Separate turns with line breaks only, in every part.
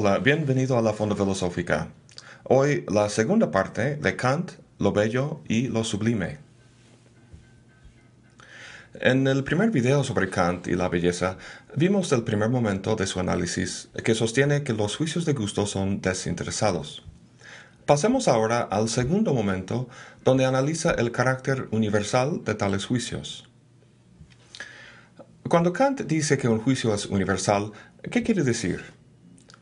Hola, bienvenido a la Fonda Filosófica. Hoy la segunda parte de Kant, lo bello y lo sublime. En el primer video sobre Kant y la belleza, vimos el primer momento de su análisis que sostiene que los juicios de gusto son desinteresados. Pasemos ahora al segundo momento, donde analiza el carácter universal de tales juicios. Cuando Kant dice que un juicio es universal, ¿qué quiere decir?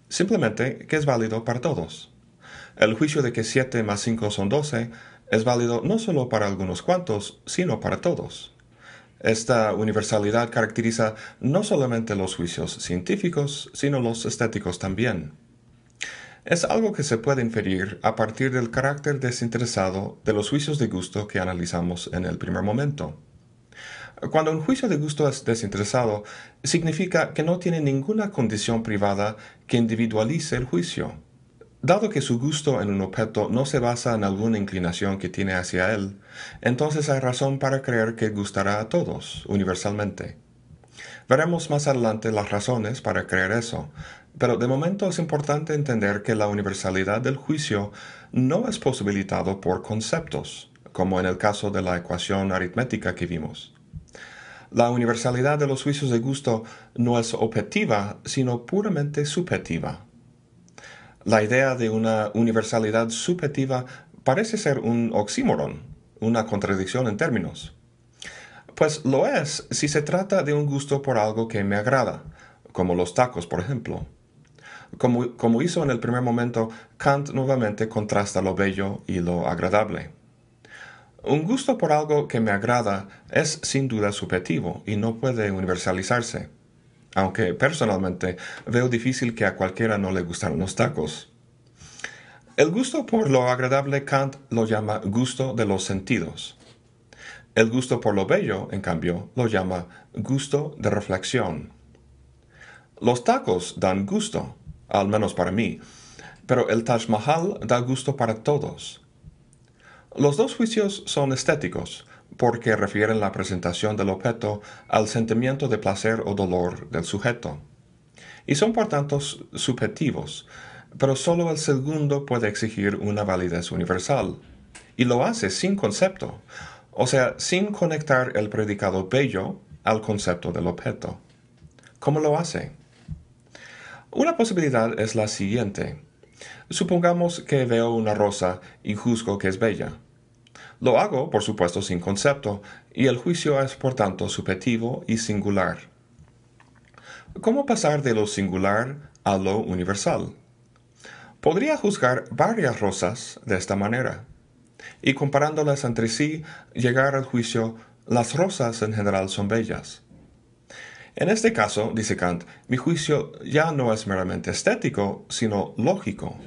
Simplemente que es válido para todos. El juicio de que 7 más 5 son 12 es válido no solo para algunos cuantos, sino para todos. Esta universalidad caracteriza no solamente los juicios científicos, sino los estéticos también. Es algo que se puede inferir a partir del carácter desinteresado de los juicios de gusto que analizamos en el primer momento. Cuando un juicio de gusto es desinteresado, significa que no tiene ninguna condición privada que individualice el juicio. Dado que su gusto en un objeto no se basa en alguna inclinación que tiene hacia él, entonces hay razón para creer que gustará a todos, universalmente. Veremos más adelante las razones para creer eso, pero de momento es importante entender que la universalidad del juicio no es posibilitado por conceptos, como en el caso de la ecuación aritmética que vimos. La universalidad de los juicios de gusto no es objetiva, sino puramente subjetiva. La idea de una universalidad subjetiva parece ser un oxímoron, una contradicción en términos. Pues lo es si se trata de un gusto por algo que me agrada, como los tacos, por ejemplo. Como, como hizo en el primer momento, Kant nuevamente contrasta lo bello y lo agradable. Un gusto por algo que me agrada es sin duda subjetivo y no puede universalizarse, aunque personalmente veo difícil que a cualquiera no le gustaran los tacos. El gusto por lo agradable Kant lo llama gusto de los sentidos. El gusto por lo bello, en cambio, lo llama gusto de reflexión. Los tacos dan gusto, al menos para mí, pero el Taj Mahal da gusto para todos. Los dos juicios son estéticos, porque refieren la presentación del objeto al sentimiento de placer o dolor del sujeto. Y son por tanto subjetivos, pero solo el segundo puede exigir una validez universal. Y lo hace sin concepto, o sea, sin conectar el predicado bello al concepto del objeto. ¿Cómo lo hace? Una posibilidad es la siguiente. Supongamos que veo una rosa y juzgo que es bella. Lo hago, por supuesto, sin concepto, y el juicio es, por tanto, subjetivo y singular. ¿Cómo pasar de lo singular a lo universal? Podría juzgar varias rosas de esta manera, y comparándolas entre sí, llegar al juicio, las rosas en general son bellas. En este caso, dice Kant, mi juicio ya no es meramente estético, sino lógico.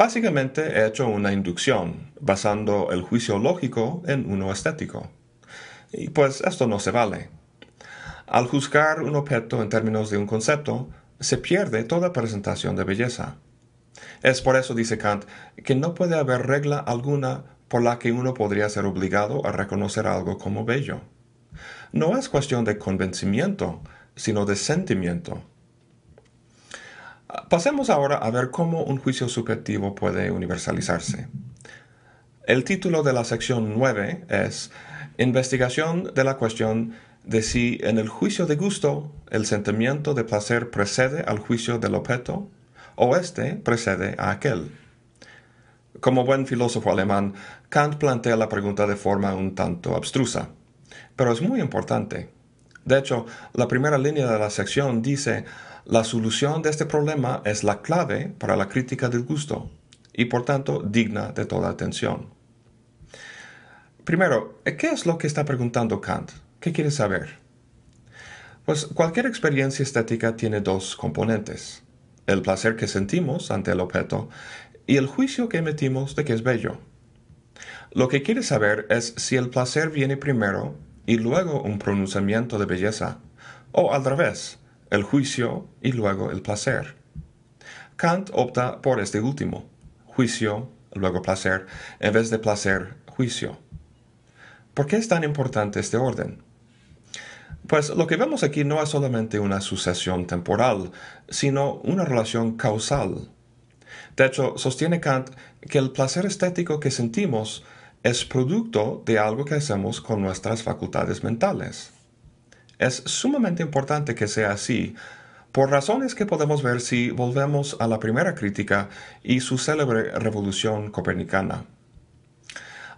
Básicamente he hecho una inducción, basando el juicio lógico en uno estético. Y pues esto no se vale. Al juzgar un objeto en términos de un concepto, se pierde toda presentación de belleza. Es por eso, dice Kant, que no puede haber regla alguna por la que uno podría ser obligado a reconocer algo como bello. No es cuestión de convencimiento, sino de sentimiento. Pasemos ahora a ver cómo un juicio subjetivo puede universalizarse. El título de la sección 9 es Investigación de la cuestión de si en el juicio de gusto el sentimiento de placer precede al juicio del objeto o éste precede a aquel. Como buen filósofo alemán, Kant plantea la pregunta de forma un tanto abstrusa, pero es muy importante. De hecho, la primera línea de la sección dice la solución de este problema es la clave para la crítica del gusto y por tanto digna de toda atención. Primero, ¿qué es lo que está preguntando Kant? ¿Qué quiere saber? Pues cualquier experiencia estética tiene dos componentes, el placer que sentimos ante el objeto y el juicio que emitimos de que es bello. Lo que quiere saber es si el placer viene primero y luego un pronunciamiento de belleza, o al revés, el juicio y luego el placer. Kant opta por este último, juicio, luego placer, en vez de placer, juicio. ¿Por qué es tan importante este orden? Pues lo que vemos aquí no es solamente una sucesión temporal, sino una relación causal. De hecho, sostiene Kant que el placer estético que sentimos es producto de algo que hacemos con nuestras facultades mentales. Es sumamente importante que sea así, por razones que podemos ver si volvemos a la primera crítica y su célebre revolución copernicana.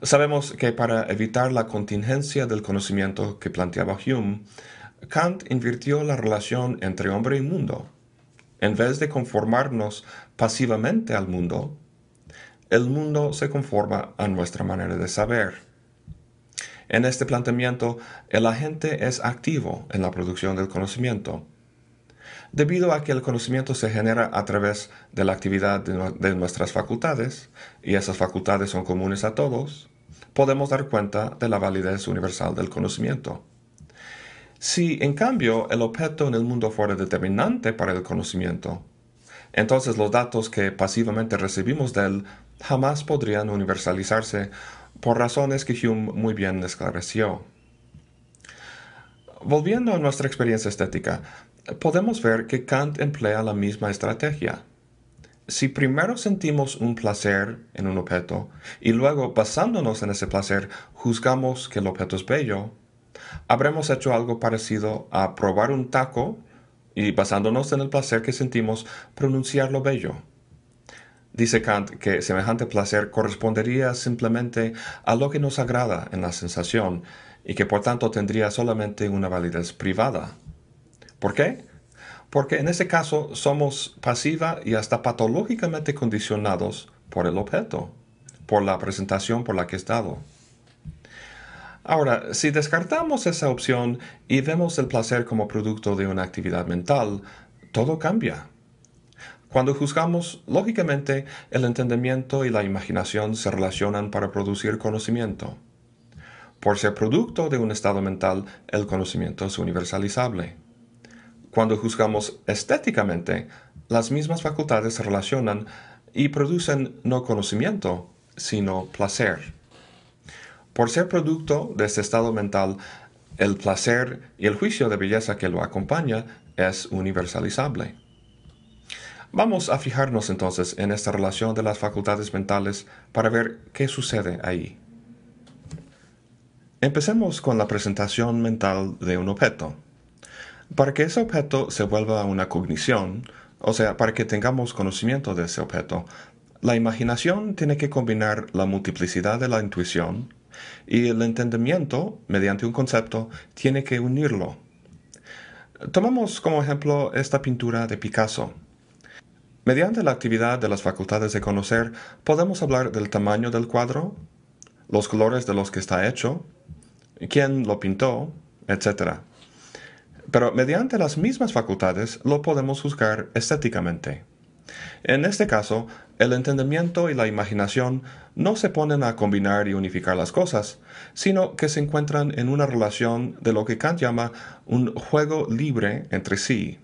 Sabemos que para evitar la contingencia del conocimiento que planteaba Hume, Kant invirtió la relación entre hombre y mundo. En vez de conformarnos pasivamente al mundo, el mundo se conforma a nuestra manera de saber. En este planteamiento, el agente es activo en la producción del conocimiento. Debido a que el conocimiento se genera a través de la actividad de, nuestras facultades, y esas facultades son comunes a todos, podemos dar cuenta de la validez universal del conocimiento. Si, en cambio, el objeto en el mundo fuera determinante para el conocimiento, entonces los datos que pasivamente recibimos de él jamás podrían universalizarse por razones que Hume muy bien esclareció. Volviendo a nuestra experiencia estética, podemos ver que Kant emplea la misma estrategia. Si primero sentimos un placer en un objeto y luego, basándonos en ese placer, juzgamos que el objeto es bello, habremos hecho algo parecido a probar un taco y, basándonos en el placer que sentimos, pronunciarlo bello. Dice Kant que semejante placer correspondería simplemente a lo que nos agrada en la sensación y que por tanto tendría solamente una validez privada. ¿Por qué? porque en ese caso somos pasiva y hasta patológicamente condicionados por el objeto, por la presentación por la que he estado. Ahora, si descartamos esa opción y vemos el placer como producto de una actividad mental, todo cambia. Cuando juzgamos, lógicamente, el entendimiento y la imaginación se relacionan para producir conocimiento. Por ser producto de un estado mental, el conocimiento es universalizable. Cuando juzgamos estéticamente, las mismas facultades se relacionan y producen no conocimiento, sino placer. Por ser producto de este estado mental, el placer y el juicio de belleza que lo acompaña es universalizable. Vamos a fijarnos entonces en esta relación de las facultades mentales para ver qué sucede ahí. Empecemos con la presentación mental de un objeto. Para que ese objeto se vuelva una cognición, o sea, para que tengamos conocimiento de ese objeto, la imaginación tiene que combinar la multiplicidad de la intuición y el entendimiento, mediante un concepto, tiene que unirlo. Tomamos como ejemplo esta pintura de Picasso. Mediante la actividad de las facultades de conocer, podemos hablar del tamaño del cuadro, los colores de los que está hecho, quién lo pintó, etc pero mediante las mismas facultades lo podemos juzgar estéticamente. En este caso, el entendimiento y la imaginación no se ponen a combinar y unificar las cosas, sino que se encuentran en una relación de lo que Kant llama un juego libre entre sí.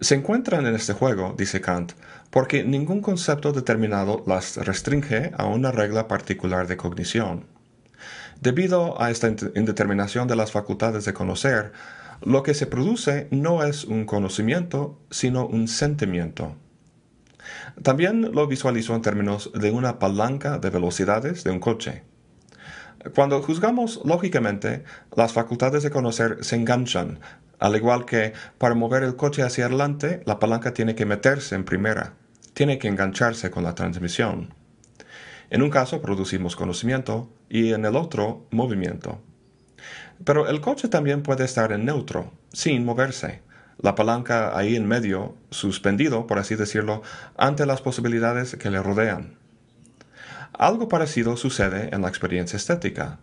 Se encuentran en este juego, dice Kant, porque ningún concepto determinado las restringe a una regla particular de cognición. Debido a esta indeterminación de las facultades de conocer, lo que se produce no es un conocimiento, sino un sentimiento. También lo visualizo en términos de una palanca de velocidades de un coche. Cuando juzgamos lógicamente, las facultades de conocer se enganchan, al igual que para mover el coche hacia adelante, la palanca tiene que meterse en primera, tiene que engancharse con la transmisión. En un caso producimos conocimiento y en el otro movimiento. Pero el coche también puede estar en neutro, sin moverse. La palanca ahí en medio, suspendido, por así decirlo, ante las posibilidades que le rodean. Algo parecido sucede en la experiencia estética.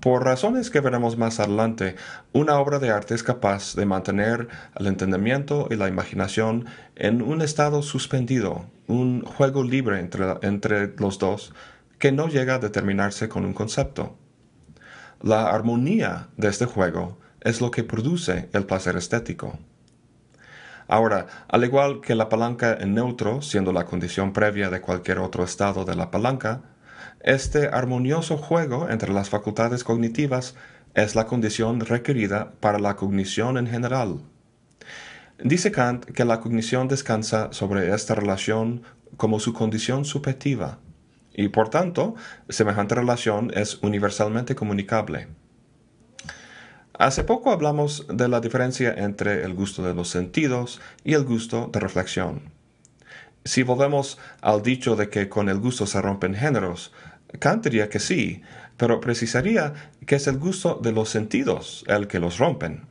Por razones que veremos más adelante, una obra de arte es capaz de mantener el entendimiento y la imaginación en un estado suspendido, un juego libre entre, entre los dos que no llega a determinarse con un concepto. La armonía de este juego es lo que produce el placer estético. Ahora, al igual que la palanca en neutro, siendo la condición previa de cualquier otro estado de la palanca, este armonioso juego entre las facultades cognitivas es la condición requerida para la cognición en general. Dice Kant que la cognición descansa sobre esta relación como su condición subjetiva, y por tanto, semejante relación es universalmente comunicable. Hace poco hablamos de la diferencia entre el gusto de los sentidos y el gusto de reflexión. Si volvemos al dicho de que con el gusto se rompen géneros, Kant diría que sí, pero precisaría que es el gusto de los sentidos el que los rompen.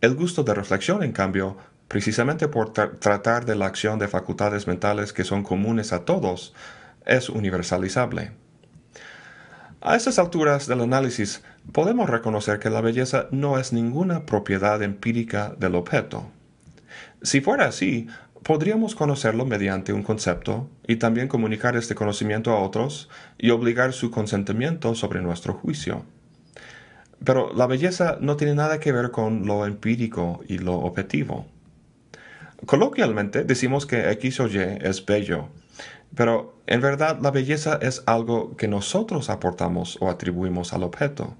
El gusto de reflexión, en cambio, precisamente por tratar de la acción de facultades mentales que son comunes a todos, es universalizable. A estas alturas del análisis podemos reconocer que la belleza no es ninguna propiedad empírica del objeto. Si fuera así, podríamos conocerlo mediante un concepto y también comunicar este conocimiento a otros y obligar su consentimiento sobre nuestro juicio. Pero la belleza no tiene nada que ver con lo empírico y lo objetivo. Coloquialmente decimos que X o Y es bello, pero en verdad la belleza es algo que nosotros aportamos o atribuimos al objeto.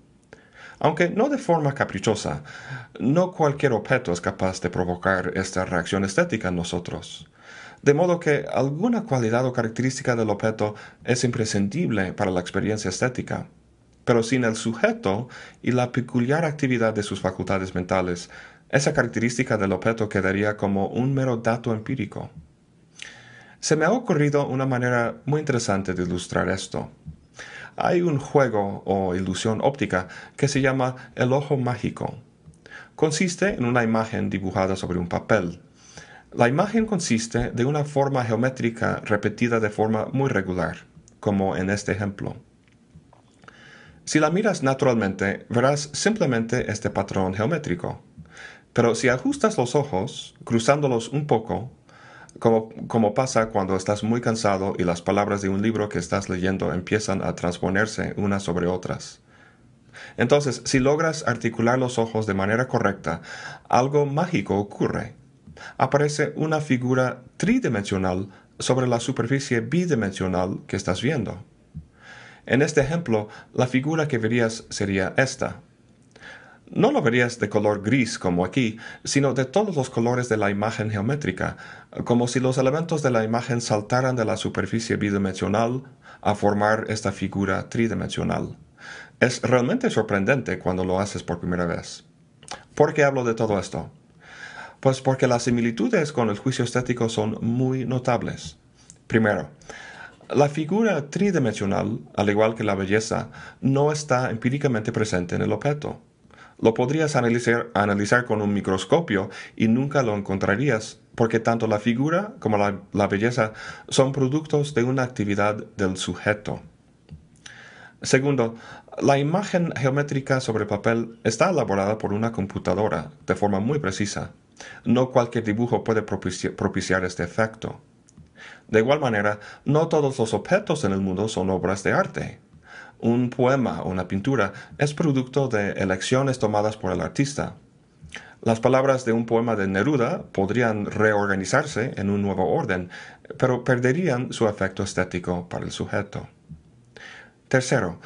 Aunque no de forma caprichosa, no cualquier objeto es capaz de provocar esta reacción estética en nosotros. De modo que alguna cualidad o característica del objeto es imprescindible para la experiencia estética. Pero sin el sujeto y la peculiar actividad de sus facultades mentales, esa característica del objeto quedaría como un mero dato empírico. Se me ha ocurrido una manera muy interesante de ilustrar esto. Hay un juego o ilusión óptica que se llama el ojo mágico. Consiste en una imagen dibujada sobre un papel. La imagen consiste de una forma geométrica repetida de forma muy regular, como en este ejemplo. Si la miras naturalmente, verás simplemente este patrón geométrico. Pero si ajustas los ojos, cruzándolos un poco, como, pasa cuando estás muy cansado y las palabras de un libro que estás leyendo empiezan a transponerse unas sobre otras. Entonces, si logras articular los ojos de manera correcta, algo mágico ocurre. Aparece una figura tridimensional sobre la superficie bidimensional que estás viendo. En este ejemplo, la figura que verías sería esta. No lo verías de color gris como aquí, sino de todos los colores de la imagen geométrica, como si los elementos de la imagen saltaran de la superficie bidimensional a formar esta figura tridimensional. Es realmente sorprendente cuando lo haces por primera vez. ¿Por qué hablo de todo esto? Pues porque las similitudes con el juicio estético son muy notables. Primero, la figura tridimensional, al igual que la belleza, no está empíricamente presente en el objeto. Lo podrías analizar, con un microscopio y nunca lo encontrarías, porque tanto la figura como la, belleza son productos de una actividad del sujeto. Segundo, la imagen geométrica sobre papel está elaborada por una computadora de forma muy precisa. No cualquier dibujo puede propiciar este efecto. De igual manera, no todos los objetos en el mundo son obras de arte un poema o una pintura es producto de elecciones tomadas por el artista. Las palabras de un poema de Neruda podrían reorganizarse en un nuevo orden, pero perderían su efecto estético para el sujeto. Tercero,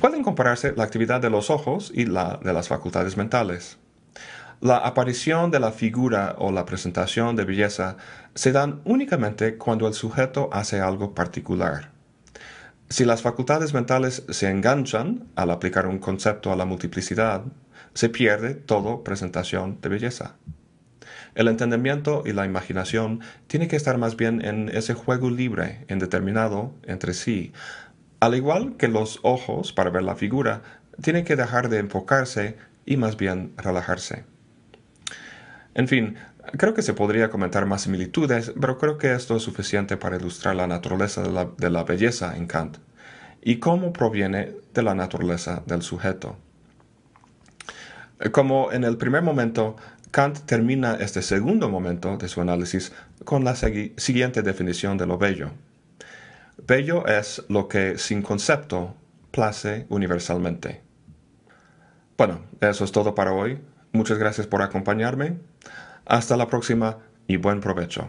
pueden compararse la actividad de los ojos y la de las facultades mentales. La aparición de la figura o la presentación de belleza se dan únicamente cuando el sujeto hace algo particular. Si las facultades mentales se enganchan al aplicar un concepto a la multiplicidad, se pierde toda presentación de belleza. El entendimiento y la imaginación tienen que estar más bien en ese juego libre, indeterminado entre sí. Al igual que los ojos, para ver la figura, tienen que dejar de enfocarse y más bien relajarse. En fin, creo que se podría comentar más similitudes, pero creo que esto es suficiente para ilustrar la naturaleza de la, belleza en Kant y cómo proviene de la naturaleza del sujeto. Como en el primer momento, Kant termina este segundo momento de su análisis con la siguiente definición de lo bello. Bello es lo que sin concepto place universalmente. Bueno, eso es todo para hoy. Muchas gracias por acompañarme. Hasta la próxima y buen provecho.